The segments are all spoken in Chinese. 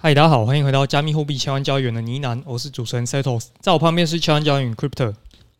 嗨，大家好，欢迎回到加密货币千万交易员的呢喃，我是主持人 Setos，在我旁边是千万交易员 Crypto。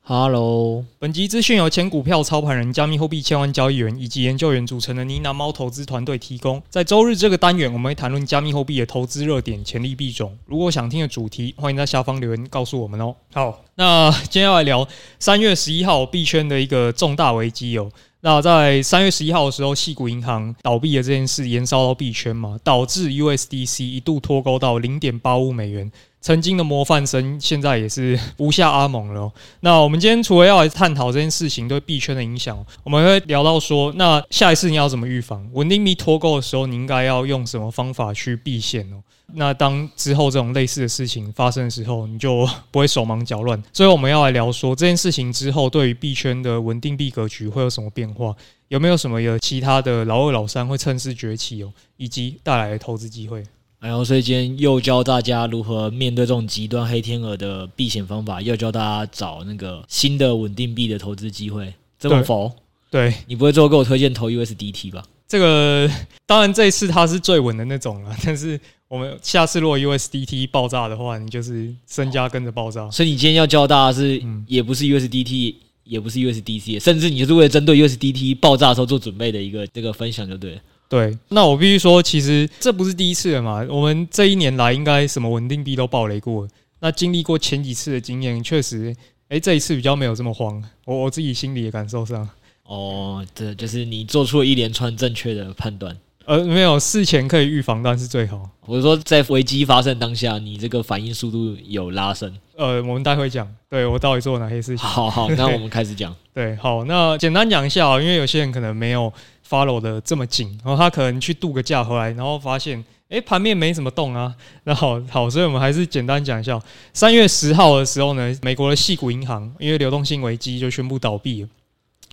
Hello，本集资讯由前股票操盘人、加密货币千万交易员以及研究员组成的呢喃猫投资团队提供。在周日这个单元，我们会谈论加密货币的投资热点、潜力币种。如果想听的主题，欢迎在下方留言告诉我们哦。好，那今天要来聊三月十一号币圈的一个重大危机哦。那在三月十一号的时候，矽谷银行倒闭的这件事延烧到币圈嘛，导致 USDC 一度脱钩到零点八五美元，曾经的模范生现在也是 无下阿蒙了。那我们今天除了要来探讨这件事情对币圈的影响，我们会聊到说，那下一次你要怎么预防？稳定币脱钩的时候，你应该要用什么方法去避险哦？那当之后这种类似的事情发生的时候，你就不会手忙脚乱。所以我们要来聊说这件事情之后，对于币圈的稳定币格局会有什么变化？有没有什么有其他的老二、老三会趁势崛起哦，以及带来的投资机会？然后，所以今天又教大家如何面对这种极端黑天鹅的避险方法，又教大家找那个新的稳定币的投资机会。这么否？对，你不会最后给我推荐投 USDT 吧？这个当然这一次它是最稳的那种了，但是。我们下次如果 USDT 爆炸的话，你就是身家跟着爆炸。所以你今天要教大家是，也不是 USDT，也不是 USDC，甚至你就是为了针对 USDT 爆炸的时候做准备的一个这个分享，就对了。对，那我必须说，其实这不是第一次了嘛。我们这一年来应该什么稳定币都爆雷过。那经历过前几次的经验，确实，哎，这一次比较没有这么慌。我我自己心里的感受上，哦，这就是你做出了一连串正确的判断。呃，没有，事前可以预防，当然是最好。我是说，在危机发生当下，你这个反应速度有拉升。呃，我们待会讲，对我到底做了哪些事情。好好，那我们开始讲。对，好，那简单讲一下啊，因为有些人可能没有 follow 的这么紧，然后他可能去度个假回来，然后发现，诶，盘面没什么动啊。那好好，所以我们还是简单讲一下，三月十号的时候呢，美国的矽谷银行因为流动性危机就宣布倒闭了。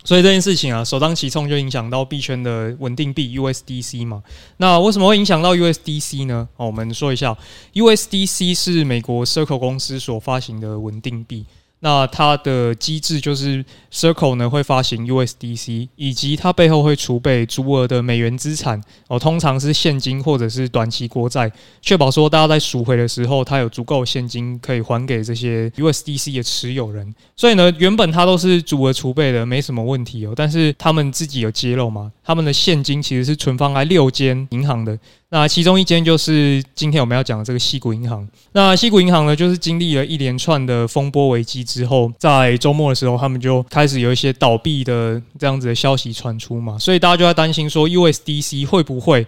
所以这件事情啊，首当其冲就影响到币圈的稳定币 USDC 嘛。那为什么会影响到 USDC 呢？好，我们说一下，USDC 是美国 Circle 公司所发行的稳定币。那它的机制就是 Circle 呢会发行 USDC，以及它背后会储备足额的美元资产哦，通常是现金或者是短期国债，确保说大家在赎回的时候，它有足够现金可以还给这些 USDC 的持有人。所以呢，原本它都是足额储备的，没什么问题哦。但是他们自己有揭露嘛，他们的现金其实是存放在六间银行的。那其中一间就是今天我们要讲的这个矽谷银行。那矽谷银行呢，就是经历了一连串的风波危机之后，在周末的时候，他们就开始有一些倒闭的这样子的消息传出嘛，所以大家就在担心说，USDC 会不会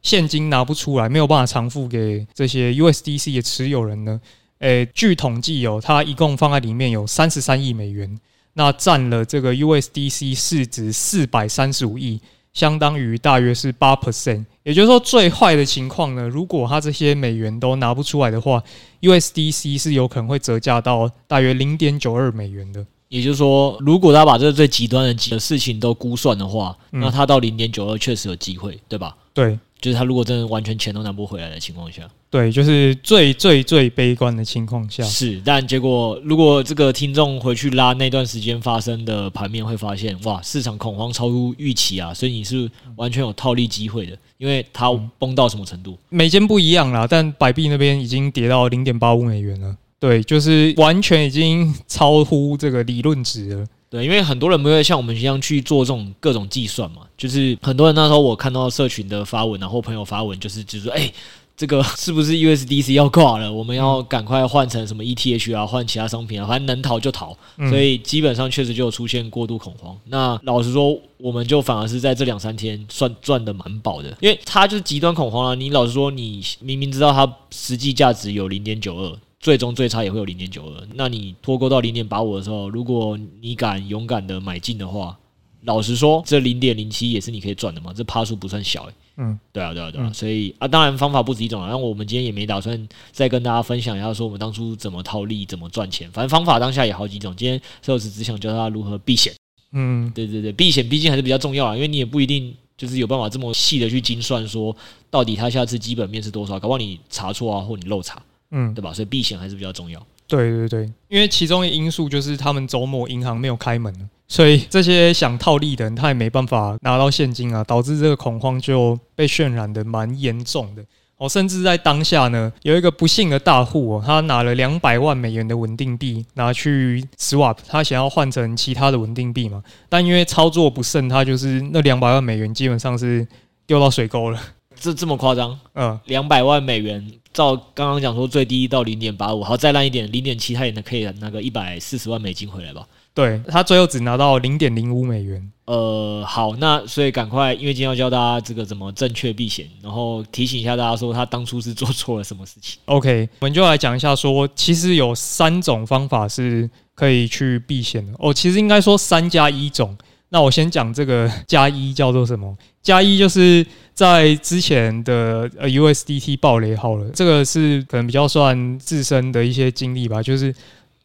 现金拿不出来，没有办法偿付给这些 USDC 的持有人呢？诶，据统计哦，它一共放在里面有三十三亿美元，那占了这个 USDC 市值四百三十五亿。相当于大约是八 percent，也就是说最坏的情况呢，如果他这些美元都拿不出来的话，USDC 是有可能会折价到大约零点九二美元的。也就是说，如果他把这个最极端的几个事情都估算的话，那他到零点九二确实有机会，对吧？对。就是他如果真的完全钱都拿不回来的情况下，对，就是最最最悲观的情况下是。但结果如果这个听众回去拉那段时间发生的盘面，会发现哇，市场恐慌超出预期啊，所以你是完全有套利机会的，因为它崩到什么程度？每间不一样啦，但百币那边已经跌到零点八五美元了，对，就是完全已经超乎这个理论值了。对，因为很多人不会像我们一样去做这种各种计算嘛，就是很多人那时候我看到社群的发文，然后朋友发文，就是就是说，哎，这个 是不是 USDC 要挂了？我们要赶快换成什么 ETH 啊，换其他商品啊，反正能逃就逃。所以基本上确实就有出现过度恐慌。那老实说，我们就反而是在这两三天算赚的蛮饱的，因为它就是极端恐慌啊。你老实说，你明明知道它实际价值有零点九二。最终最差也会有零点九二，那你脱钩到零点八五的时候，如果你敢勇敢的买进的话，老实说，这零点零七也是你可以赚的嘛，这趴数不算小诶。嗯，对啊，对啊，对啊，嗯、所以啊，当然方法不止一种啊。那我们今天也没打算再跟大家分享一下说我们当初怎么套利、怎么赚钱，反正方法当下也好几种。今天 Setos 只想教大家如何避险。嗯，对对对，避险毕竟还是比较重要啊，因为你也不一定就是有办法这么细的去精算说到底它下次基本面是多少，搞不好你查错啊，或你漏查。嗯，对吧？所以避险还是比较重要。对对对，因为其中的因素就是他们周末银行没有开门，所以这些想套利的人他也没办法拿到现金啊，导致这个恐慌就被渲染的蛮严重的。哦，甚至在当下呢，有一个不幸的大户哦，他拿了两百万美元的稳定币拿去 swap，他想要换成其他的稳定币嘛，但因为操作不慎，他就是那两百万美元基本上是丢到水沟了。这这么夸张？嗯，两百万美元，照刚刚讲说最低到零点八五，好，再烂一点，零点七，他也能可以拿个一百四十万美金回来吧？对，他最后只拿到零点零五美元。呃，好，那所以赶快，因为今天要教大家这个怎么正确避险，然后提醒一下大家说他当初是做错了什么事情。OK，我们就来讲一下说，其实有三种方法是可以去避险的。哦，其实应该说三加一种。那我先讲这个加一叫做什么？加一就是在之前的呃 USDT 暴雷好了，这个是可能比较算自身的一些经历吧，就是。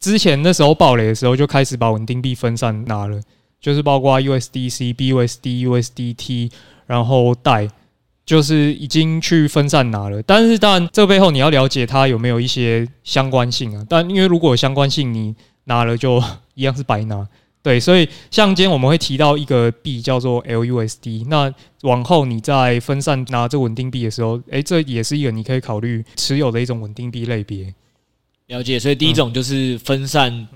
之前那时候暴雷的时候，就开始把稳定币分散拿了，就是包括 USDC、BUSD、USDT，然后代，就是已经去分散拿了。但是当然，这背后你要了解它有没有一些相关性啊。但因为如果相关性，你拿了就一样是白拿。对，所以像今天我们会提到一个币叫做 LUSD，那往后你在分散拿这稳定币的时候，诶，这也是一个你可以考虑持有的一种稳定币类别。了解，所以第一种就是分散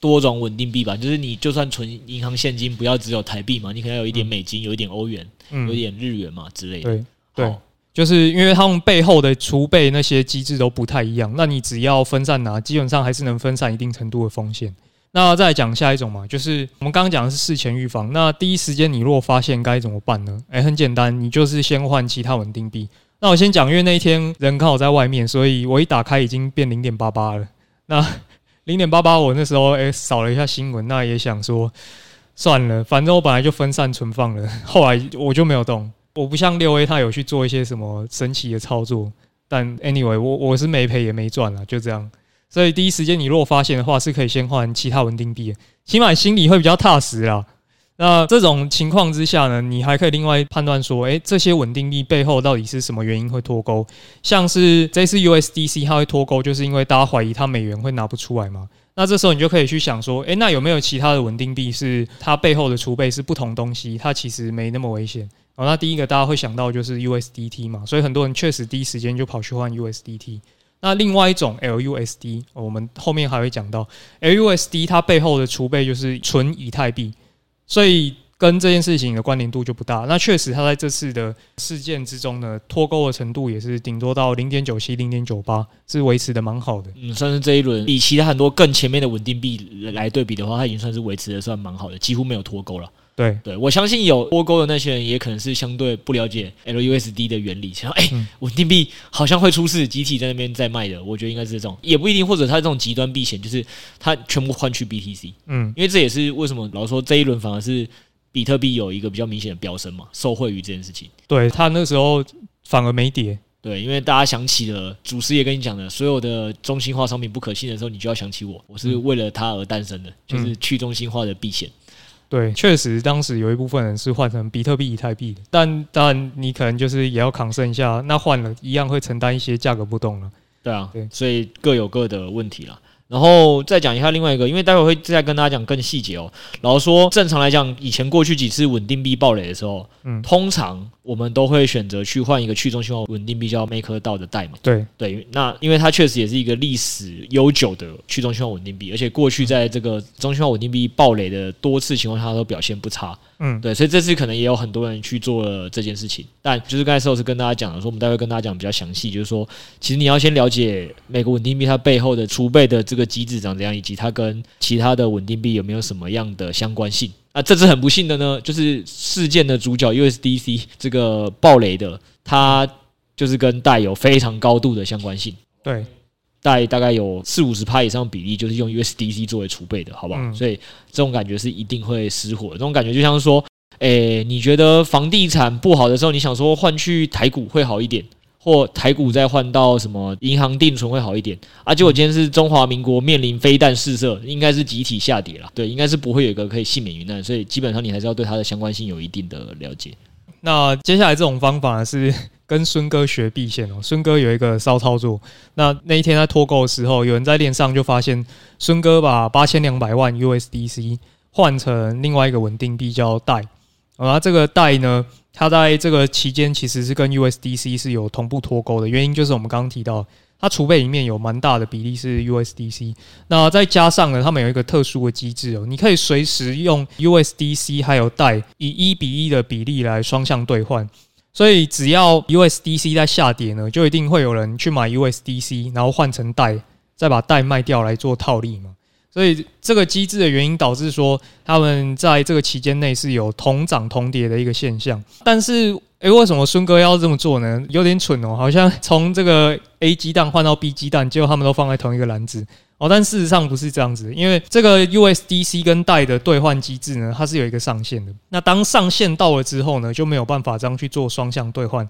多种稳定币吧，就是你就算存银行现金，不要只有台币嘛，你可能有一点美金，有一点欧元，有一点日元嘛之类的。对对，就是因为他们背后的储备那些机制都不太一样，那你只要分散拿，基本上还是能分散一定程度的风险。那再来讲下一种嘛，就是我们刚刚讲的是事前预防。那第一时间你如果发现该怎么办呢？诶，很简单，你就是先换其他稳定币。那我先讲，因为那一天人刚好在外面，所以我一打开已经变零点八八了。那 零点八八，我那时候诶扫了一下新闻，那也想说算了，反正我本来就分散存放了，后来我就没有动。我不像六 A，他有去做一些什么神奇的操作，但 anyway，我我是没赔也没赚了，就这样。所以第一时间你如果发现的话，是可以先换其他稳定币，起码心里会比较踏实啦。那这种情况之下呢，你还可以另外判断说，诶，这些稳定币背后到底是什么原因会脱钩？像是这次 USDC 它会脱钩，就是因为大家怀疑它美元会拿不出来嘛。那这时候你就可以去想说，诶，那有没有其他的稳定币是它背后的储备是不同东西？它其实没那么危险。哦，那第一个大家会想到就是 USDT 嘛，所以很多人确实第一时间就跑去换 USDT。那另外一种 LUSD，我们后面还会讲到 LUSD 它背后的储备就是纯以太币。所以跟这件事情的关联度就不大。那确实，它在这次的事件之中呢，脱钩的程度也是顶多到零点九七、零点九八，是维持的蛮好的。嗯，算是这一轮比其他很多更前面的稳定币来对比的话，它已经算是维持的算蛮好的，几乎没有脱钩了。对。对，我相信有脱钩的那些人，也可能是相对不了解 LUSD 的原理，想说哎，稳定币好像会出事，集体在那边在卖的，我觉得应该是这种，也不一定，或者他这种极端避险，就是他全部换去 BTC，嗯，因为这也是为什么老说这一轮反而是比特币有一个比较明显的飙升嘛，受惠于这件事情。对，他那时候反而没跌，对，因为大家想起了祖师爷跟你讲的，所有的中心化商品不可信的时候，你就要想起我，我是为了它而诞生的，就是去中心化的避险。对，确实当时有一部分人是换成比特币、以太币的，但当然你可能就是也要扛胜一下，那换了一样会承担一些价格波动了。对啊，对，所以各有各的问题啦。然后再讲一下另外一个，因为待会会再跟大家讲更细节哦。然后说正常来讲，以前过去几次稳定币暴雷的时候，嗯，通常我们都会选择去换一个去中心化稳定币，叫 MakerDAO 的代码。对对，那因为它确实也是一个历史悠久的去中心化稳定币，而且过去在这个中心化稳定币暴雷的多次情况下，它都表现不差。嗯，对，所以这次可能也有很多人去做了这件事情，但就是刚才时候是跟大家讲的，说我们待会跟大家讲比较详细，就是说，其实你要先了解每个稳定币它背后的储备的这个机制长怎样，以及它跟其他的稳定币有没有什么样的相关性。那这次很不幸的呢，就是事件的主角 USDC 这个暴雷的，它就是跟带有非常高度的相关性。对。代大概有四五十趴以上比例，就是用 USDC 作为储备的，好不好？嗯、所以这种感觉是一定会失火的。这种感觉就像是说，诶、欸，你觉得房地产不好的时候，你想说换去台股会好一点，或台股再换到什么银行定存会好一点啊？结果今天是中华民国面临飞弹试射，应该是集体下跌了。对，应该是不会有一个可以幸免于难，所以基本上你还是要对它的相关性有一定的了解。那接下来这种方法是跟孙哥学避险哦。孙哥有一个骚操作，那那一天在脱钩的时候，有人在链上就发现孙哥把八千两百万 USDC 换成另外一个稳定币叫代，啊，这个代呢，它在这个期间其实是跟 USDC 是有同步脱钩的，原因就是我们刚刚提到，它储备里面有蛮大的比例是 USDC。那再加上呢，他们有一个特殊的机制哦，你可以随时用 USDC 还有代以一比一的比例来双向兑换。所以只要 USDC 在下跌呢，就一定会有人去买 USDC，然后换成贷，再把贷卖掉来做套利嘛。所以这个机制的原因导致说，他们在这个期间内是有同涨同跌的一个现象。但是，诶，为什么孙哥要这么做呢？有点蠢哦，好像从这个 A 鸡蛋换到 B 鸡蛋，结果他们都放在同一个篮子哦。但事实上不是这样子，因为这个 USDC 跟代的兑换机制呢，它是有一个上限的。那当上限到了之后呢，就没有办法这样去做双向兑换。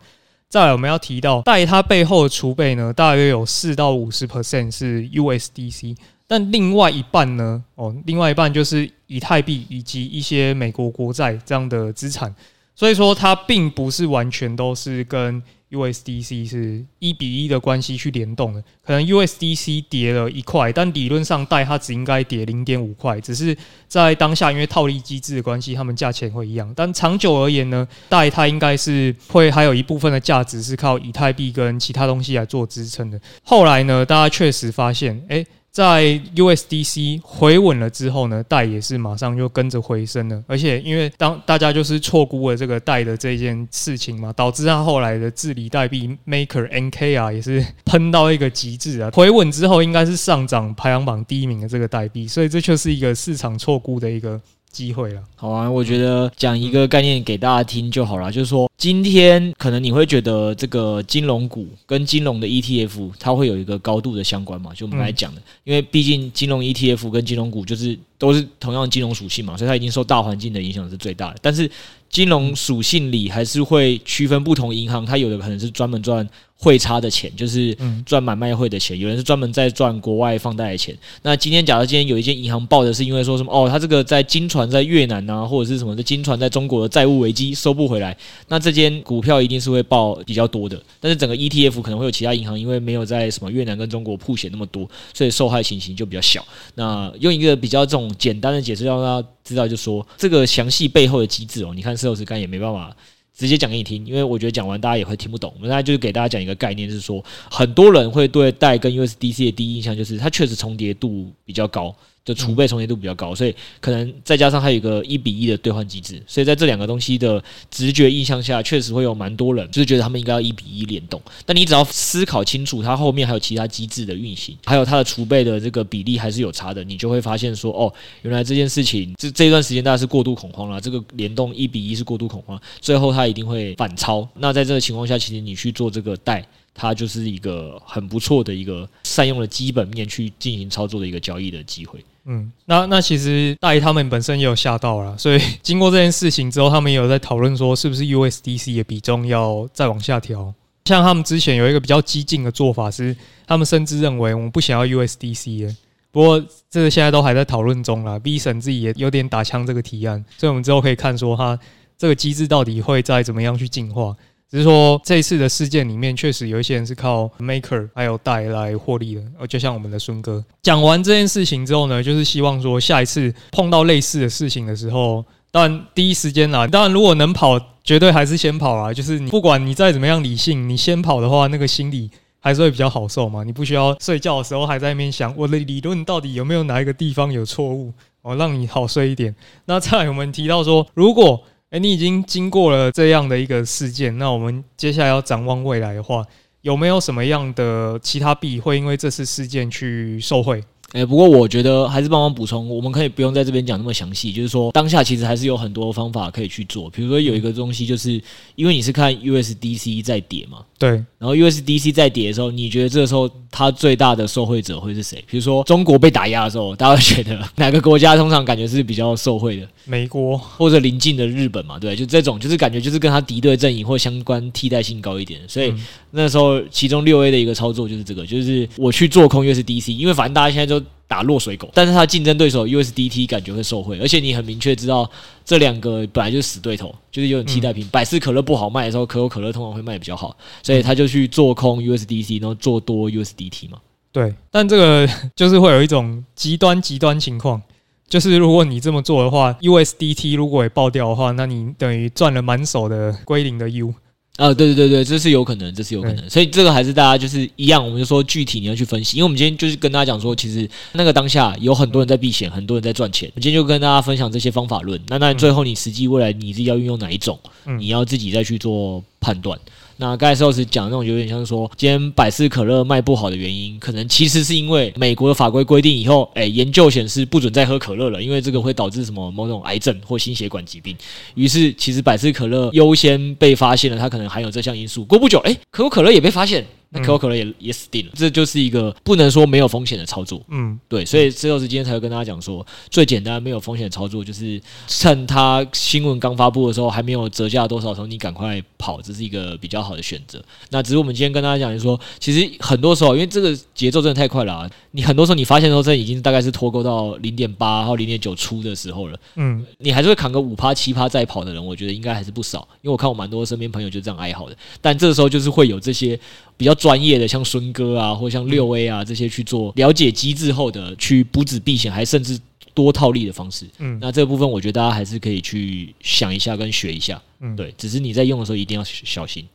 再来，我们要提到代它背后的储备呢，大约有四到五十 percent 是 USDC。但另外一半呢？哦，另外一半就是以太币以及一些美国国债这样的资产，所以说它并不是完全都是跟 USDC 是一比一的关系去联动的。可能 USDC 跌了一块，但理论上代它只应该跌零点五块，只是在当下因为套利机制的关系，它们价钱会一样。但长久而言呢，代它应该是会还有一部分的价值是靠以太币跟其他东西来做支撑的。后来呢，大家确实发现，诶、在 USDC 回稳了之后呢，贷也是马上就跟着回升了，而且因为当大家就是错估了这个贷的这件事情嘛，导致他后来的治理代币 Maker NK 啊也是喷到一个极致啊，回稳之后应该是上涨排行榜第一名的这个代币，所以这就是一个市场错估的一个机会了。好啊，我觉得讲一个概念给大家听就好了，就是说。今天可能你会觉得这个金融股跟金融的 ETF 它会有一个高度的相关嘛？就我们来讲的，因为毕竟金融 ETF 跟金融股就是都是同样的金融属性嘛，所以它已经受大环境的影响是最大的。但是金融属性里还是会区分不同银行，它有的可能是专门赚汇差的钱，就是赚买卖汇的钱；有人是专门在赚国外放贷的钱。那今天假如今天有一间银行报的是因为说什么哦，它这个在金船在越南啊，或者是什么的金船在中国的债务危机收不回来，那这间股票一定是会报比较多的，但是整个 ETF 可能会有其他银行，因为没有在什么越南跟中国铺险那么多，所以受害情形就比较小。那用一个比较这种简单的解释让大家知道，就说这个详细背后的机制哦，你看社长刚也没办法直接讲给你听，因为我觉得讲完大家也会听不懂。我们现在就是给大家讲一个概念，是说很多人会对代跟 USDC 的第一印象就是它确实重叠度比较高。就储备重叠度比较高，所以可能再加上它有一个一比一的兑换机制，所以在这两个东西的直觉印象下，确实会有蛮多人就是觉得他们应该要一比一联动。但你只要思考清楚，它后面还有其他机制的运行，还有它的储备的这个比例还是有差的，你就会发现说，哦，原来这件事情这这一段时间大家是过度恐慌了，这个联动一比一是过度恐慌，最后它一定会反超。那在这个情况下，其实你去做这个代。它就是一个很不错的一个善用了基本面去进行操作的一个交易的机会。嗯，那那其实大姨他们本身也有吓到了，所以经过这件事情之后，他们也有在讨论说，是不是 USDC 的比重要再往下调？像他们之前有一个比较激进的做法是，他们甚至认为我们不想要 USDC 了。不过这个现在都还在讨论中啦，B 省自己也有点打枪这个提案，所以我们之后可以看说它这个机制到底会再怎么样去进化。只是说这一次的事件里面，确实有一些人是靠 maker 还有代来获利的，呃，就像我们的孙哥。讲完这件事情之后呢，就是希望说下一次碰到类似的事情的时候，当然第一时间啦，当然如果能跑，绝对还是先跑啊。就是你不管你再怎么样理性，你先跑的话，那个心理还是会比较好受嘛。你不需要睡觉的时候还在那边想我的理论到底有没有哪一个地方有错误，哦，让你好睡一点。那再来我们提到说，如果哎、你已经经过了这样的一个事件，那我们接下来要展望未来的话，有没有什么样的其他币会因为这次事件去受惠？惠？诶，不过我觉得还是帮忙补充，我们可以不用在这边讲那么详细。就是说，当下其实还是有很多方法可以去做。比如说，有一个东西，就是因为你是看 USDC 在跌嘛，对。然后 USDC 在跌的时候，你觉得这个时候它最大的受惠者会是谁？比如说中国被打压的时候，大家会觉得哪个国家通常感觉是比较受惠的？美国或者邻近的日本嘛？对，就这种，就是感觉就是跟他敌对阵营或相关替代性高一点。所以那时候其中六 A 的一个操作就是这个，就是我去做空 USDC，因为反正大家现在都。打落水狗，但是他竞争对手 USDT 感觉会受惠，而且你很明确知道这两个本来就是死对头，就是有点替代品。百事可乐不好卖的时候，可口可乐通常会卖比较好，所以他就去做空 USDC，然后做多 USDT 嘛。对，但这个 就是会有一种极端极端情况，就是如果你这么做的话，USDT 如果也爆掉的话，那你等于赚了满手的归零的 U。啊，对对对对，这是有可能，这是有可能，所以这个还是大家就是一样，我们就说具体你要去分析，因为我们今天就是跟大家讲说，其实那个当下有很多人在避险，很多人在赚钱，我今天就跟大家分享这些方法论，那那最后你实际未来你自己要运用哪一种，你要自己再去做判断。那刚才时候是讲那种有点像说，今天百事可乐卖不好的原因，可能其实是因为美国的法规规定以后，哎，研究显示不准再喝可乐了，因为这个会导致什么某种癌症或心血管疾病。于是其实百事可乐优先被发现了，它可能含有这项因素。过不久，哎，可口可乐也被发现。那可口可乐也也死定了，这就是一个不能说没有风险的操作。嗯，对，所以最后是今天才会跟大家讲说，最简单没有风险的操作就是趁它新闻刚发布的时候还没有折价多少的时候，你赶快跑，这是一个比较好的选择。那只是我们今天跟大家讲，就是说，其实很多时候因为这个节奏真的太快了啊，你很多时候你发现说这已经大概是脱钩到零点八或零点九出的时候了。嗯，你还是会扛个五趴七趴再跑的人，我觉得应该还是不少，因为我看我蛮多身边朋友就这样哀嚎的。但这个时候就是会有这些。比较专业的，像孙哥啊，或像六 A 啊这些去做了解机制后的去补止避险，还甚至多套利的方式。嗯，那这个部分我觉得大家还是可以去想一下跟学一下。嗯，对，只是你在用的时候一定要小心。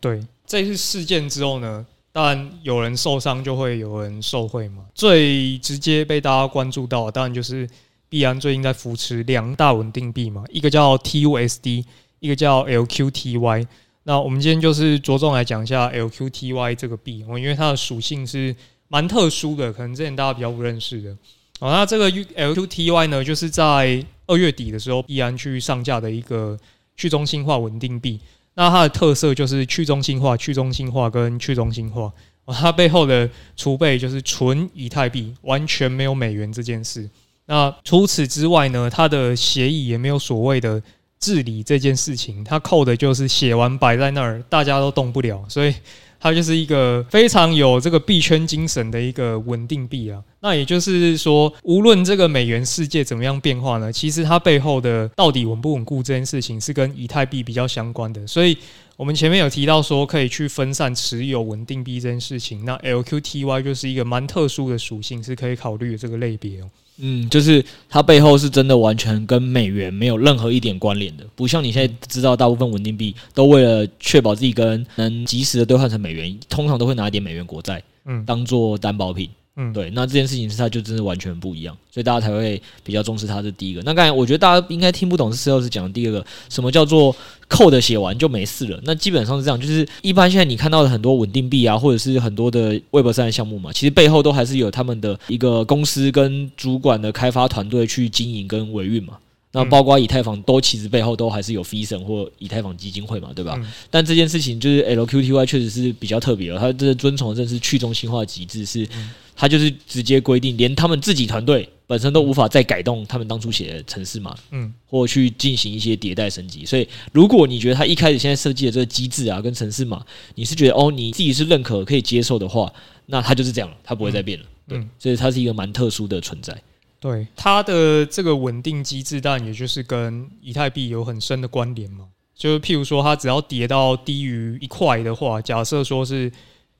对，这次事件之后呢，当然有人受伤就会有人受贿嘛。最直接被大家关注到的，当然就是币安最近在扶持两大稳定币嘛，一个叫 TUSD，一个叫 LQTY。那我们今天就是着重来讲一下 LQTY 这个币哦，因为它的属性是蛮特殊的，可能之前大家比较不认识的。好，那这个 LQTY 呢，就是在二月底的时候，币安去上架的一个去中心化稳定币。那它的特色就是去中心化、去中心化跟去中心化。它背后的储备就是纯以太币，完全没有美元这件事。那除此之外呢，它的协议也没有所谓的。治理这件事情，它扣的就是写完摆在那儿，大家都动不了，所以它就是一个非常有这个币圈精神的一个稳定币啊。那也就是说，无论这个美元世界怎么样变化呢，其实它背后的到底稳不稳固这件事情是跟以太币比较相关的。所以我们前面有提到说可以去分散持有稳定币这件事情，那 LQTY 就是一个蛮特殊的属性，是可以考虑的这个类别哦。嗯，就是它背后是真的完全跟美元没有任何一点关联的，不像你现在知道大部分稳定币都为了确保自己跟能及时的兑换成美元，通常都会拿一点美元国债，嗯，当做担保品。嗯，对，那这件事情是他就真的完全不一样，所以大家才会比较重视他。这第一个。那刚才我觉得大家应该听不懂是石老师讲的第二个，什么叫做扣的写完就没事了？那基本上是这样，就是一般现在你看到的很多稳定币啊，或者是很多的 Web 三的项目嘛，其实背后都还是有他们的一个公司跟主管的开发团队去经营跟维运嘛。那包括以太坊都其实背后都还是有 Fison 或以太坊基金会嘛，对吧？嗯、但这件事情就是 LQTY 确实是比较特别了，它这遵从的是去中心化机制，是它就是直接规定，连他们自己团队本身都无法再改动他们当初写的程式码，嗯，或去进行一些迭代升级。所以，如果你觉得他一开始现在设计的这个机制啊，跟程式码，你是觉得哦你自己是认可可以接受的话，那它就是这样了，它不会再变了。对，所以它是一个蛮特殊的存在。对它的这个稳定机制，但也就是跟以太币有很深的关联嘛。就是譬如说，它只要跌到低于一块的话，假设说是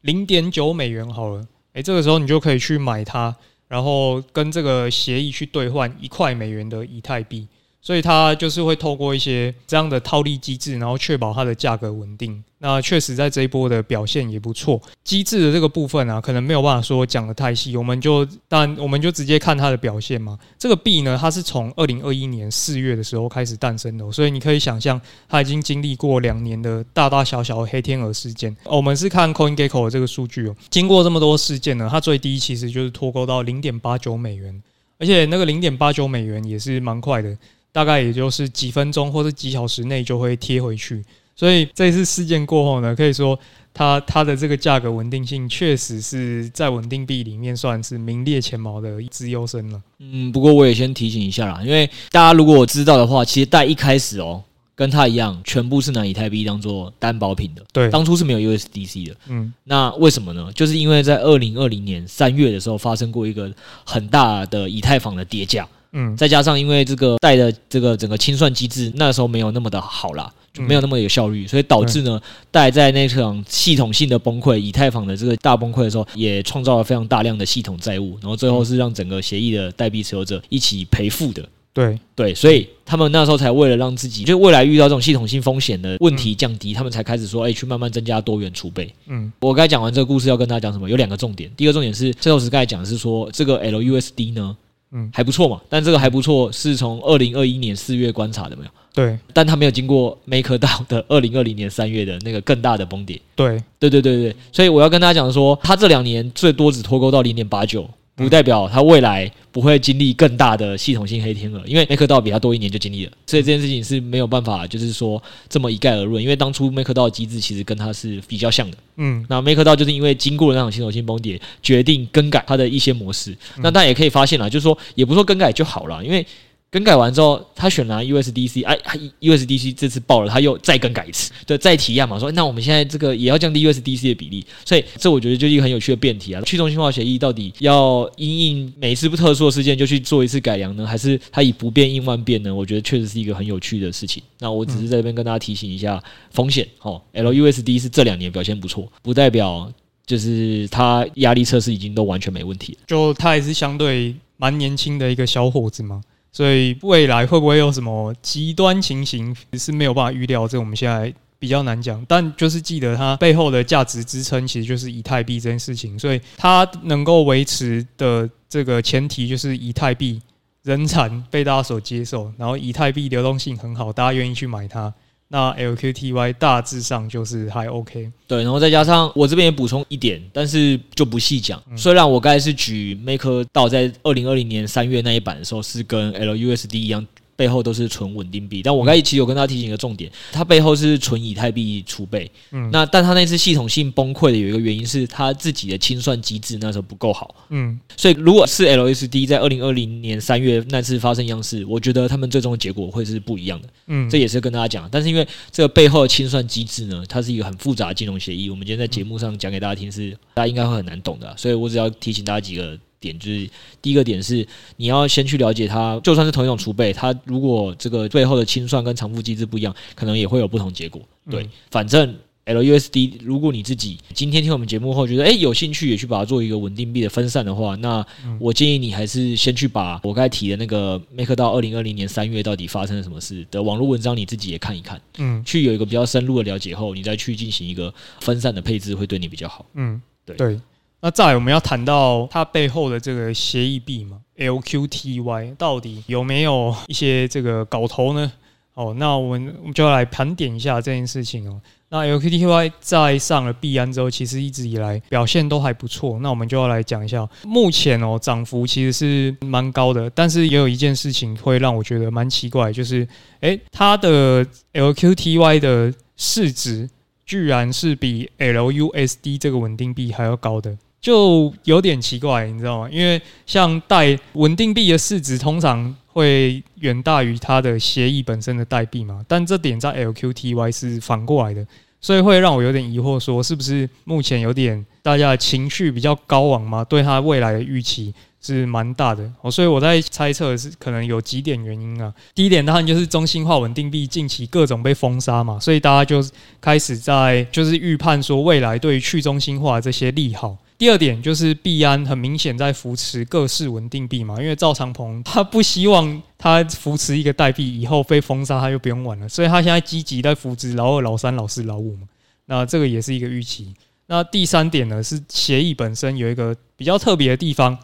零点九美元好了，诶，这个时候你就可以去买它，然后跟这个协议去兑换一块美元的以太币。所以它就是会透过一些这样的套利机制，然后确保它的价格稳定。那确实在这一波的表现也不错。机制的这个部分啊，可能没有办法说讲得太细，我们就但我们就直接看它的表现嘛。这个币呢，它是从二零二一年四月的时候开始诞生的，所以你可以想象它已经经历过两年的大大小小的黑天鹅事件。我们是看 CoinGecko 的这个数据哦，经过这么多事件呢，它最低其实就是脱钩到零点八九美元，而且那个零点八九美元也是蛮快的。大概也就是几分钟或者几小时内就会贴回去，所以这次事件过后呢，可以说它它的这个价格稳定性确实是在稳定币里面算是名列前茅的资优生了。嗯，不过我也先提醒一下啦，因为大家如果我知道的话，其实在一开始哦，跟它一样，全部是拿以太币当做担保品的。对，当初是没有 USDC 的。嗯，那为什么呢？就是因为在二零二零年三月的时候发生过一个很大的以太坊的跌价。嗯，再加上因为这个贷的这个整个清算机制那时候没有那么的好啦，就没有那么有效率，所以导致呢，贷在那场系统性的崩溃，以太坊的这个大崩溃的时候，也创造了非常大量的系统债务，然后最后是让整个协议的代币持有者一起赔付的。对对，所以他们那时候才为了让自己就未来遇到这种系统性风险的问题降低，他们才开始说，哎，去慢慢增加多元储备。嗯，我刚才讲完这个故事，要跟大家讲什么？有两个重点。第一个重点是，这头是刚才讲的是说，这个 LUSD 呢。嗯，还不错嘛，但这个还不错，是从二零二一年四月观察的没有？对，但它没有经过 MakerDAO 的二零二零年三月的那个更大的崩跌。对，对对对对，所以我要跟大家讲说，它这两年最多只脱钩到零点八九。不代表他未来不会经历更大的系统性黑天鹅，因为 MakerDAO 比他多一年就经历了，所以这件事情是没有办法，就是说这么一概而论。因为当初 MakerDAO 机制其实跟他是比较像的，嗯，那 MakerDAO 就是因为经过了那场系统性崩跌，决定更改它的一些模式。那大家也可以发现了，就是说也不说更改就好了，因为。更改完之后，他选了 USDC，哎，USDC 这次爆了，他又再更改一次，对，再提案嘛，说那我们现在这个也要降低 USDC 的比例，所以这我觉得就是一个很有趣的辩题啊。去中心化协议到底要因应每一次不特殊的事件就去做一次改良呢，还是它以不变应万变呢？我觉得确实是一个很有趣的事情。那我只是在这边跟大家提醒一下风险。哦，LUSD 是这两年表现不错，不代表就是它压力测试已经都完全没问题了。就它也是相对蛮年轻的一个小伙子嘛。所以未来会不会有什么极端情形是没有办法预料，这我们现在比较难讲。但就是记得它背后的价值支撑其实就是以太币这件事情，所以它能够维持的这个前提就是以太币人产被大家所接受，然后以太币流动性很好，大家愿意去买它。那 LQTY 大致上就是还 OK，对，然后再加上我这边也补充一点，但是就不细讲。嗯、虽然我刚才是举 MakerDAO 在二零二零年三月那一版的时候是跟 LUSD 一样。背后都是纯稳定币，但我刚才其实有跟大家提醒一个重点，它背后是纯以太币储备。嗯，那但它那次系统性崩溃的有一个原因是它自己的清算机制那时候不够好。嗯，所以如果是 LSD 在二零二零年三月那次发生一样事，我觉得他们最终的结果会是不一样的。嗯，这也是跟大家讲，但是因为这个背后的清算机制呢，它是一个很复杂的金融协议，我们今天在节目上讲给大家听是大家应该会很难懂的啊，所以我只要提醒大家几个。点就是第一个点是你要先去了解它，就算是同一种储备，它如果这个最后的清算跟偿付机制不一样，可能也会有不同结果。对，嗯、反正 LUSD，如果你自己今天听我们节目后觉得诶有兴趣也去把它做一个稳定币的分散的话，那我建议你还是先去把我刚才提的那个 MakerDAO 二零二零年三月到底发生了什么事的网络文章你自己也看一看，嗯，去有一个比较深入的了解后，你再去进行一个分散的配置会对你比较好。嗯，对对。那再我们要谈到它背后的这个协议币嘛，LQTY 到底有没有一些这个搞头呢？哦，那我们我们就要来盘点一下这件事情哦。那 LQTY 在上了币安之后，其实一直以来表现都还不错。那我们就要来讲一下，目前哦涨幅其实是蛮高的，但是也有一件事情会让我觉得蛮奇怪，就是诶，它的 LQTY 的市值居然是比 LUSD 这个稳定币还要高的。就有点奇怪，你知道吗？因为像代稳定币的市值通常会远大于它的协议本身的代币嘛，但这点在 LQTY 是反过来的，所以会让我有点疑惑，说是不是目前有点大家的情绪比较高昂嘛？对它未来的预期是蛮大的哦，所以我在猜测是可能有几点原因啊。第一点当然就是中心化稳定币近期各种被封杀嘛，所以大家就开始在就是预判说未来对于去中心化这些利好。第二点就是币安很明显在扶持各式稳定币嘛，因为赵长鹏 他不希望他扶持一个代币以后被封杀，他就不用玩了，所以他现在积极在扶持老二、老三、老四、老五嘛。那这个也是一个预期。那第三点呢，是协议本身有一个比较特别的地方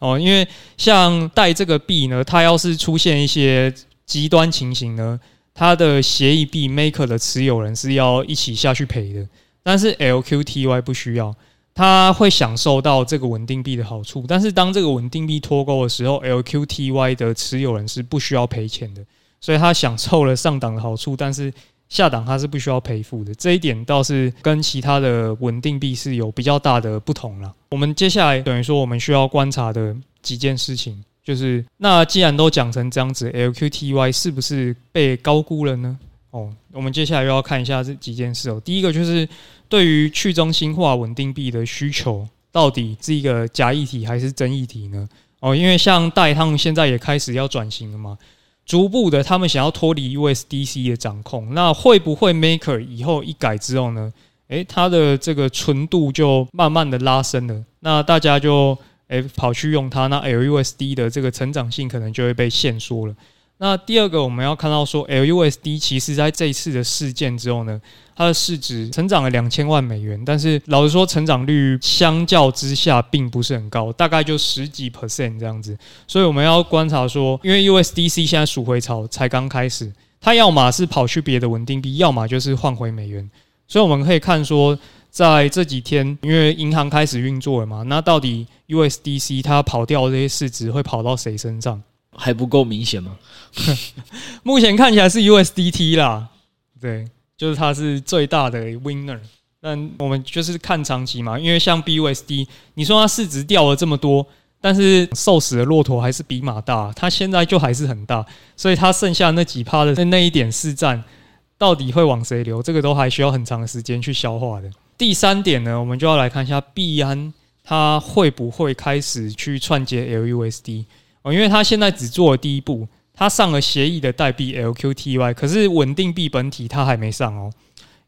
哦，因为像代这个币呢，它要是出现一些极端情形呢，它的协议币 Maker 的持有人是要一起下去赔的，但是 LQTY 不需要。他会享受到这个稳定币的好处，但是当这个稳定币脱钩的时候，LQTY 的持有人是不需要赔钱的，所以他享受了上档的好处，但是下档他是不需要赔付的。这一点倒是跟其他的稳定币是有比较大的不同了。我们接下来等于说我们需要观察的几件事情，就是那既然都讲成这样子，LQTY 是不是被高估了呢？哦，我们接下来又要看一下这几件事哦。第一个就是。对于去中心化稳定币的需求，到底是一个假议题还是真议题呢？哦，因为像代他们现在也开始要转型了嘛，逐步的他们想要脱离 USDC 的掌控。那会不会 Maker 以后一改之后呢？诶，它的这个纯度就慢慢的拉升了。那大家就诶跑去用它，那 LUSD 的这个成长性可能就会被限缩了。那第二个，我们要看到说，LUSD 其实在这一次的事件之后呢，它的市值成长了两千万美元，但是老实说，成长率相较之下并不是很高，大概就十几 percent 这样子。所以我们要观察说，因为 USDC 现在赎回潮才刚开始，它要么是跑去别的稳定币，要么就是换回美元。所以我们可以看说，在这几天，因为银行开始运作了嘛，那到底 USDC 它跑掉这些市值会跑到谁身上？还不够明显吗？目前看起来是 USDT 啦，对，就是它是最大的 winner。但我们就是看长期嘛，因为像 BUSD，你说它市值掉了这么多，但是瘦死的骆驼还是比马大，它现在就还是很大，所以它剩下那几趴的那一点市占，到底会往谁流？这个都还需要很长的时间去消化的。第三点呢，我们就要来看一下币安，它会不会开始去串接 LUSD？哦，因为他现在只做了第一步，他上了协议的代币 LQTY，可是稳定币本体他还没上哦。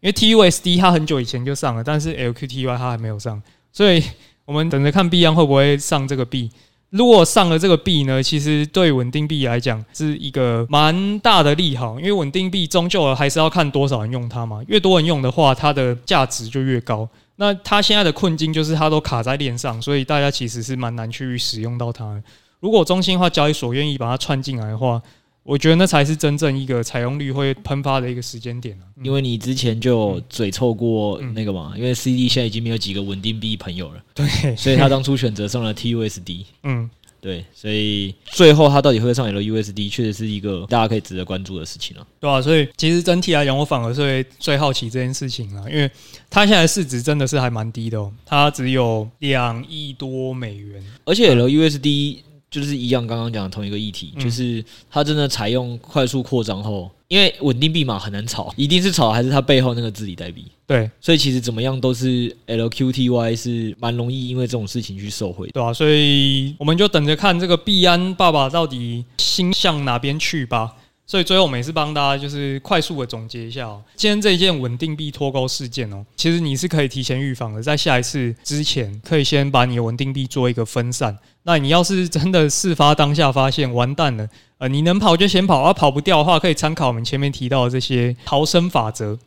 因为 TUSD 他很久以前就上了，但是 LQTY 他还没有上，所以我们等着看币安会不会上这个币。如果上了这个币呢，其实对稳定币来讲是一个蛮大的利好，因为稳定币终究还是要看多少人用它嘛，越多人用的话，它的价值就越高。那它现在的困境就是它都卡在链上，所以大家其实是蛮难去使用到它。如果中心化交易所愿意把它串进来的话，我觉得那才是真正一个采用率会喷发的一个时间点。因为你之前就嘴臭过那个嘛，因为 CD 现在已经没有几个稳定币朋友了，对，所以他当初选择上了 TUSD。嗯。对，所以最后他到底会上 LUSD，确实是一个大家可以值得关注的事情了，对啊，所以其实整体来讲，我反而是会最好奇这件事情了，因为它现在市值真的是还蛮低的哦，它只有两亿多美元，而且 LUSD。就是一样，刚刚讲的同一个议题，就是它真的采用快速扩张后，因为稳定币嘛很难炒，一定是炒还是它背后那个治理代币？对，所以其实怎么样都是 LQTY 是蛮容易因为这种事情去受贿，对啊，所以我们就等着看这个币安爸爸到底心向哪边去吧。所以最后，我们也是帮大家就是快速的总结一下哦。今天这一件稳定币脱钩事件哦，其实你是可以提前预防的，在下一次之前，可以先把你的稳定币做一个分散。那你要是真的事发当下发现完蛋了，呃，你能跑就先跑，而跑不掉的话，可以参考我们前面提到的这些逃生法则。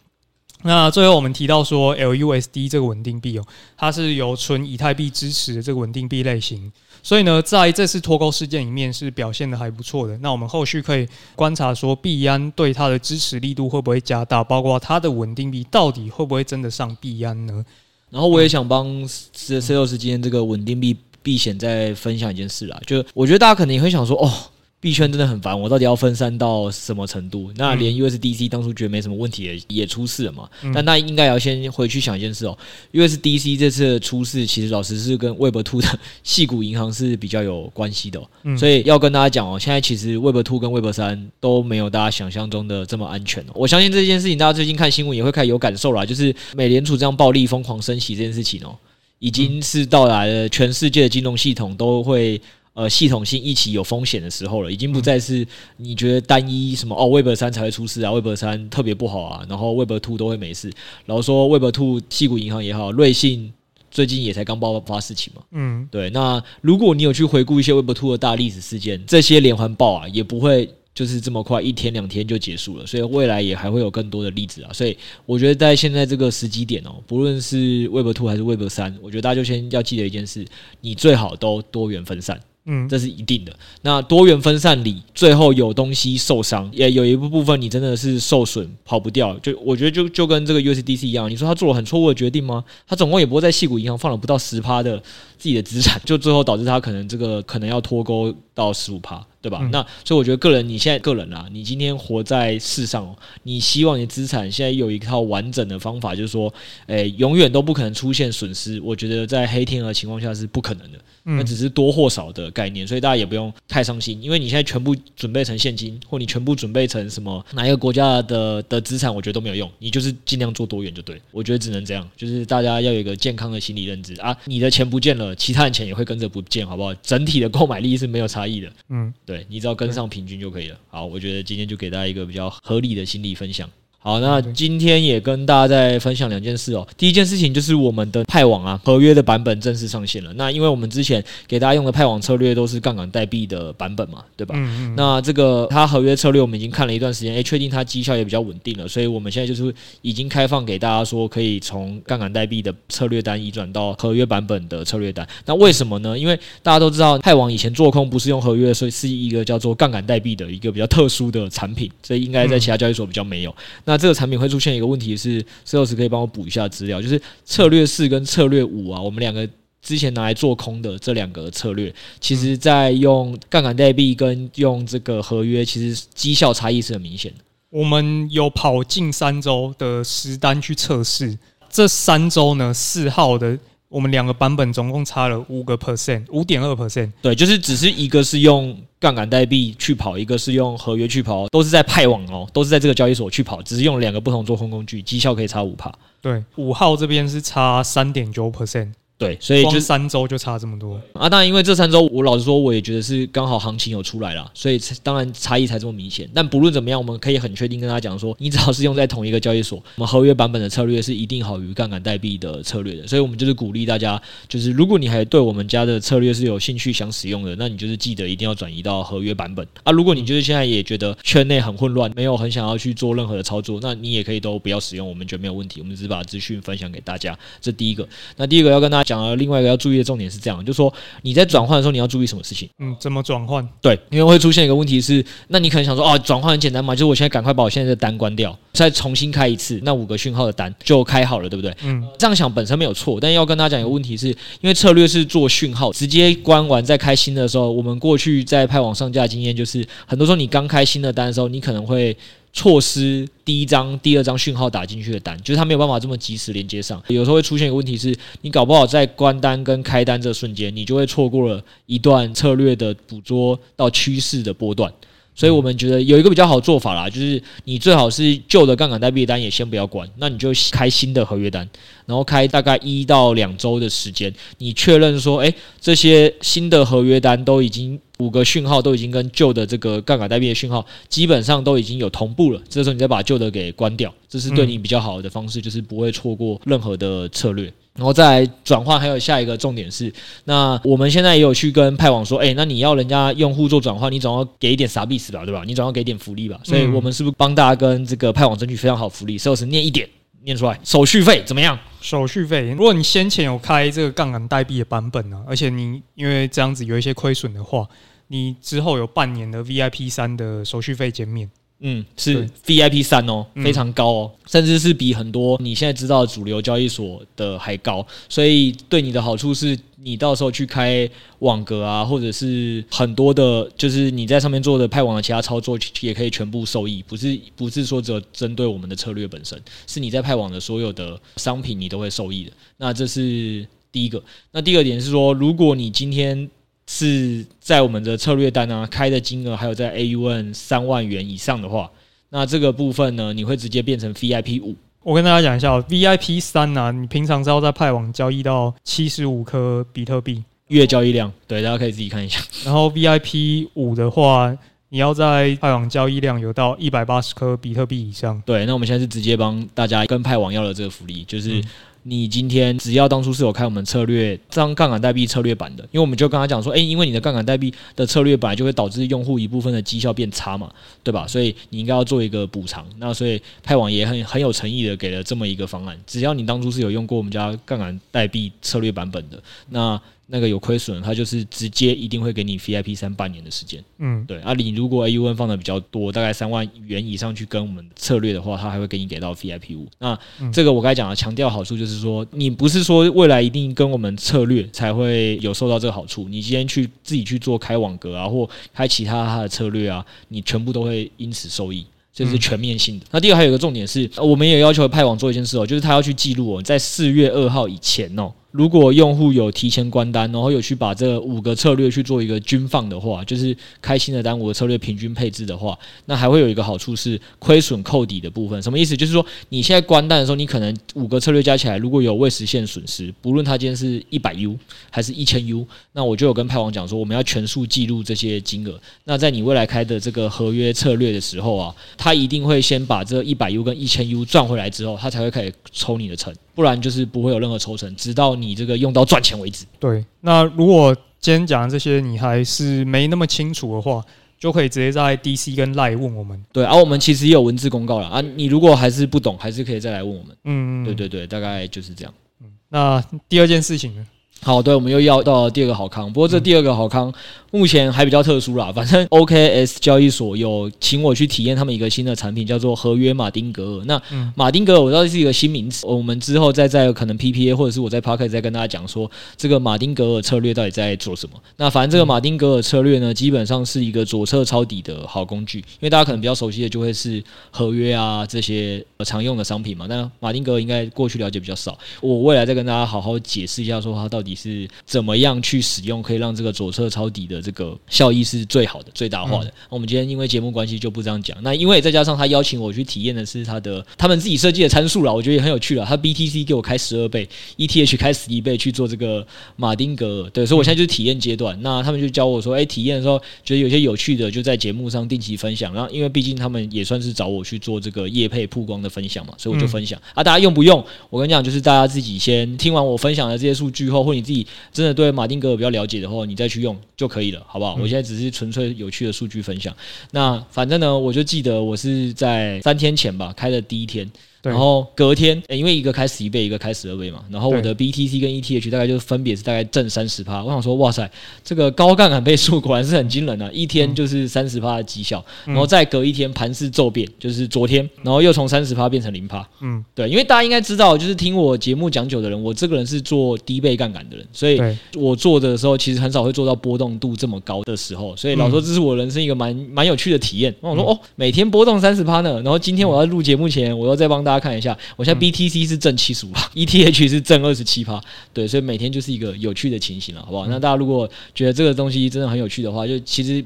那最后我们提到说，LUSD 这个稳定币哦，它是由纯以太币支持的这个稳定币类型。所以呢，在这次脱钩事件里面是表现得还不错的。那我们后续可以观察说，币安对它的支持力度会不会加大，包括它的稳定币到底会不会真的上币安呢？然后我也想帮 Celos 今天这个稳定币避险再分享一件事啦，就我觉得大家可能也会想说，哦。币圈真的很烦，我到底要分散到什么程度？那连 USDC 当初觉得没什么问题也也出事了嘛？但大家应该要先回去想一件事哦，USDC 这次的出事，其实老实是跟 Web Two 的细谷银行是比较有关系的，所以要跟大家讲哦，现在其实 Web Two 跟 Web 三都没有大家想象中的这么安全。我相信这件事情，大家最近看新闻也会开始有感受啦，就是美联储这样暴力疯狂升息这件事情哦，已经是到来了全世界的金融系统都会。呃，系统性一起有风险的时候了，已经不再是你觉得单一什么哦，Web 三才会出事啊，Web 三特别不好啊，然后 Web two 都会没事。然后说 Web two 系谷银行也好，瑞信最近也才刚爆发事情嘛。嗯，对。那如果你有去回顾一些 Web two 的大历史事件，这些连环爆啊，也不会就是这么快一天两天就结束了，所以未来也还会有更多的例子啊。所以我觉得在现在这个时机点哦，不论是 Web two 还是 Web 三，我觉得大家就先要记得一件事，你最好都多元分散。嗯，这是一定的。那多元分散里，最后有东西受伤，也有一部部分你真的是受损，跑不掉。就我觉得就，就就跟这个 USDC 一样，你说他做了很错误的决定吗？他总共也不会在细谷银行放了不到十趴的自己的资产，就最后导致他可能这个可能要脱钩到十五趴。对吧？嗯、那所以我觉得个人，你现在个人啊，你今天活在世上，你希望你的资产现在有一套完整的方法，就是说，诶，永远都不可能出现损失。我觉得在黑天鹅情况下是不可能的，那只是多或少的概念，所以大家也不用太伤心，因为你现在全部准备成现金，或你全部准备成什么哪一个国家的的资产，我觉得都没有用，你就是尽量做多元就对。我觉得只能这样，就是大家要有一个健康的心理认知啊，你的钱不见了，其他人钱也会跟着不见，好不好？整体的购买力是没有差异的。嗯，对。对，你只要跟上平均就可以了。好，我觉得今天就给大家一个比较合理的心理分享。好，那今天也跟大家再分享两件事哦。第一件事情就是我们的派网啊，合约的版本正式上线了。那因为我们之前给大家用的派网策略都是杠杆代币的版本嘛，对吧？嗯嗯。那这个它合约策略我们已经看了一段时间，诶，确定它绩效也比较稳定了，所以我们现在就是已经开放给大家说，可以从杠杆代币的策略单移转到合约版本的策略单。那为什么呢？因为大家都知道派网以前做空不是用合约，所以是一个叫做杠杆代币的一个比较特殊的产品，所以应该在其他交易所比较没有。那那这个产品会出现一个问题是，Sales 可以帮我补一下资料，就是策略四跟策略五啊，我们两个之前拿来做空的这两个策略，其实在用杠杆代币跟用这个合约，其实绩效差异是很明显的。我们有跑近三周的实单去测试，这三周呢，四号的。我们两个版本总共差了五个 percent，五点二 percent。对，就是只是一个是用杠杆代币去跑，一个是用合约去跑，都是在派网哦，都是在这个交易所去跑，只是用两个不同做空工具，绩效可以差五趴。对，五号这边是差三点九 percent。对，所以就三周就差这么多啊！当然，因为这三周我老实说，我也觉得是刚好行情有出来了，所以当然差异才这么明显。但不论怎么样，我们可以很确定跟他讲说，你只要是用在同一个交易所，我们合约版本的策略是一定好于杠杆代币的策略的。所以我们就是鼓励大家，就是如果你还对我们家的策略是有兴趣想使用的，那你就是记得一定要转移到合约版本啊！如果你就是现在也觉得圈内很混乱，没有很想要去做任何的操作，那你也可以都不要使用，我们觉得没有问题。我们只是把资讯分享给大家，这第一个。那第一个要跟大家讲的另外一个要。注意的重点是这样，就是说你在转换的时候，你要注意什么事情？嗯，怎么转换？对，因为会出现一个问题是，那你可能想说，哦，转换很简单嘛，就是我现在赶快把我现在的单关掉，再重新开一次，那五个讯号的单就开好了，对不对？嗯，这样想本身没有错，但要跟大家讲一个问题是，因为策略是做讯号，直接关完再开新的时候，我们过去在派网上架经验就是，很多时候你刚开新的单的时候，你可能会。错失第一张、第二张讯号打进去的单，就是它没有办法这么及时连接上。有时候会出现一个问题是，你搞不好在关单跟开单这瞬间，你就会错过了一段策略的捕捉到趋势的波段。所以我们觉得有一个比较好的做法啦，就是你最好是旧的杠杆代币单也先不要管，那你就开新的合约单，然后开大概一到两周的时间，你确认说，诶，这些新的合约单都已经五个讯号都已经跟旧的这个杠杆代币的讯号基本上都已经有同步了，这时候你再把旧的给关掉，这是对你比较好的方式，就是不会错过任何的策略。然后再来转换，还有下一个重点是，那我们现在也有去跟派网说，哎，那你要人家用户做转换，你总要给一点啥币吧，对吧？你总要给点福利吧。所以我们是不是帮大家跟这个派网争取非常好福利？所以是念一点，念出来，手续费怎么样？手续费，如果你先前有开这个杠杆代币的版本呢、而且你因为这样子有一些亏损的话，你之后有半年的 VIP 三的手续费减免。嗯，是 VIP 三哦，非常高哦，嗯，甚至是比很多你现在知道的主流交易所的还高。所以对你的好处是，你到时候去开网格啊，或者是很多的，就是你在上面做的派网的其他操作，也可以全部受益。不是不是说只有针对我们的策略本身，是你在派网的所有的商品，你都会受益的。那这是第一个。那第二点是说，如果你今天是在我们的策略单啊开的金额还有在 AUN 三万元以上的话，那这个部分呢，你会直接变成 VIP 五。我跟大家讲一下，VIP 三啊，你平常是要在派网交易到七十五颗比特币月交易量，对，大家可以自己看一下。然后 VIP 五的话，你要在派网交易量有到一百八十颗比特币以上。对，那我们现在是直接帮大家跟派网要了这个福利，就是。你今天只要当初是有开我们策略这张杠杆代币策略版的，因为我们就跟他讲说，诶，因为你的杠杆代币的策略版就会导致用户一部分的绩效变差嘛，对吧？所以你应该要做一个补偿。那所以派网也很很有诚意的给了这么一个方案，只要你当初是有用过我们家杠杆代币策略版本的，那。那个有亏损，它就是直接一定会给你 VIP 三半年的时间。嗯，对。啊，你如果 AUN 放的比较多，大概三万元以上去跟我们策略的话，它还会给你给到 VIP 五。那这个我刚才讲的强调好处就是说，你不是说未来一定跟我们策略才会有受到这个好处，你今天去自己去做开网格啊，或开其他它的策略啊，你全部都会因此受益。这是全面性的。那第二个还有一个重点是，我们也要求派网做一件事哦，就是他要去记录哦，在四月二号以前哦。如果用户有提前关单，然后有去把这五个策略去做一个均放的话，就是开新的单五个策略平均配置的话，那还会有一个好处是亏损扣底的部分。什么意思？就是说你现在关单的时候，你可能五个策略加起来，如果有未实现损失，不论它今天是一百 U 还是一千 U，那我就有跟派王讲说，我们要全数记录这些金额。那在你未来开的这个合约策略的时候啊，他一定会先把这一百 U 跟一千 U 赚回来之后，他才会开始抽你的成，不然就是不会有任何抽成，直到你这个用到赚钱为止。对，那如果今天讲的这些你还是没那么清楚的话，就可以直接在 DC 跟 Line 问我们。对，而、啊、我们其实也有文字公告了啊，你如果还是不懂，还是可以再来问我们。嗯，对对对，大概就是这样。嗯，那第二件事情呢？好，对，我们又要到第二个好康，不过这第二个好康。嗯目前还比较特殊啦，反正 OKS 交易所有请我去体验他们一个新的产品，叫做合约马丁格尔。那马丁格尔我知道是一个新名词，我们之后再在可能 PPA 或者是我在 Parker 再跟大家讲说这个马丁格尔策略到底在做什么。那反正这个马丁格尔策略呢，基本上是一个左侧抄底的好工具，因为大家可能比较熟悉的就会是合约啊这些常用的商品嘛。那马丁格尔应该过去了解比较少，我未来再跟大家好好解释一下，说它到底是怎么样去使用，可以让这个左侧抄底的。这个效益是最好的、最大化的。那我们今天因为节目关系就不这样讲。那因为再加上他邀请我去体验的是他的他们自己设计的参数了，我觉得也很有趣了。他 BTC 给我开十二倍，ETH 开十一倍去做这个马丁格尔。对，所以我现在就是体验阶段。那他们就教我说，哎，体验的时候觉得有些有趣的，就在节目上定期分享。然后因为毕竟他们也算是找我去做这个业配曝光的分享嘛，所以我就分享。啊，大家用不用？我跟你讲，就是大家自己先听完我分享的这些数据后，或你自己真的对马丁格尔比较了解的话，你再去用就可以了。好不好？我现在只是纯粹有趣的数据分享。那反正呢，我就记得我是在三天前吧开的第一天。然后隔天，欸，因为一个开十一倍，一个开十二倍嘛，然后我的 BTC 跟 ETH 大概就分别是大概正三十趴。我想说，哇塞，这个高杠杆倍数果然是很惊人啊！一天就是三十趴的绩效，然后再隔一天盘势骤变，就是昨天，然后又从三十趴变成零趴。嗯，对，因为大家应该知道，就是听我节目讲久的人，我这个人是做低倍杠杆的人，所以我做的时候其实很少会做到波动度这么高的时候。所以老说这是我人生一个蛮蛮有趣的体验。那我说哦，每天波动三十趴呢，然后今天我要录节目前，我要再帮大家。大家看一下，我现在 BTC 是正七十五，ETH 是正二十七趴，对，所以每天就是一个有趣的情形了，好不好？那大家如果觉得这个东西真的很有趣的话，就其实。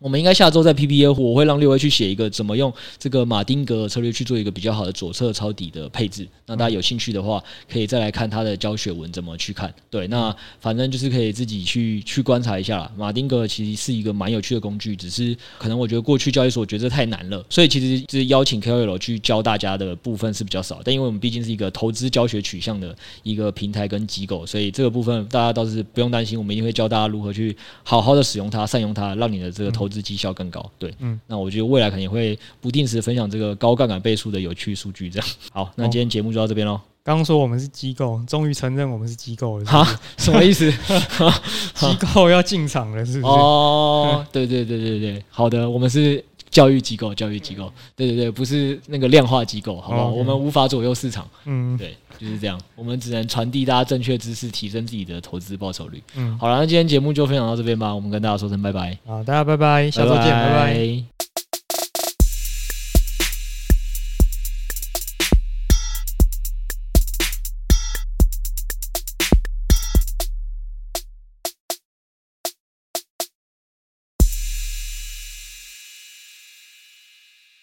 我们应该下周在 PPA，我会让六位去写一个怎么用这个马丁格策略去做一个比较好的左侧抄底的配置。那大家有兴趣的话，可以再来看他的教学文怎么去看。对，那反正就是可以自己去去观察一下啦。马丁格尔其实是一个蛮有趣的工具，只是可能我觉得过去交易所觉得太难了，所以其实就是邀请 KOL 去教大家的部分是比较少。但因为我们毕竟是一个投资教学取向的一个平台跟机构，所以这个部分大家倒是不用担心，我们一定会教大家如何去好好的使用它、善用它，让你的这个投资绩效更高，对，嗯，那我觉得未来肯定会不定时分享这个高杠杆倍数的有趣数据，这样。好，那今天节目就到这边喽。刚刚说我们是机构，终于承认我们是机构了，哈，什么意思？机构要进场了，是不是？哦，对对对对对，好的，我们是。教育机构，教育机构，对对对，不是那个量化机构，好不好？Oh. 我们无法左右市场，嗯，对，就是这样，我们只能传递大家正确知识，提升自己的投资报酬率。嗯，好了，那今天节目就分享到这边吧，我们跟大家说声拜拜。好，大家拜拜，下周见，拜拜。拜拜。